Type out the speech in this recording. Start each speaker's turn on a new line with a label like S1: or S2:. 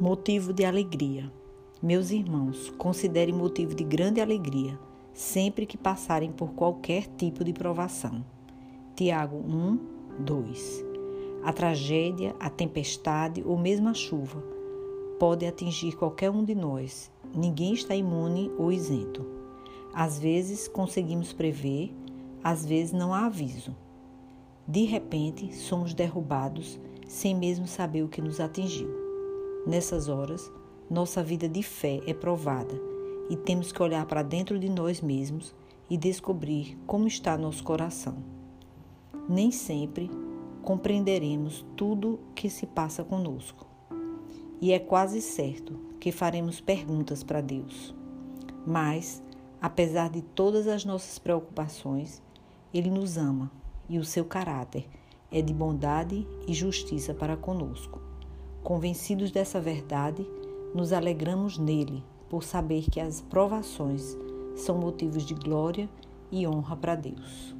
S1: Motivo de alegria. Meus irmãos, considerem motivo de grande alegria sempre que passarem por qualquer tipo de provação. Tiago 1, 2. A tragédia, a tempestade ou mesmo a chuva pode atingir qualquer um de nós. Ninguém está imune ou isento. Às vezes conseguimos prever, às vezes não há aviso. De repente, somos derrubados sem mesmo saber o que nos atingiu. Nessas horas, nossa vida de fé é provada e temos que olhar para dentro de nós mesmos e descobrir como está nosso coração. Nem sempre compreenderemos tudo que se passa conosco. E é quase certo que faremos perguntas para Deus. Mas, apesar de todas as nossas preocupações, Ele nos ama e o seu caráter é de bondade e justiça para conosco. Convencidos dessa verdade, nos alegramos nele por saber que as provações são motivos de glória e honra para Deus.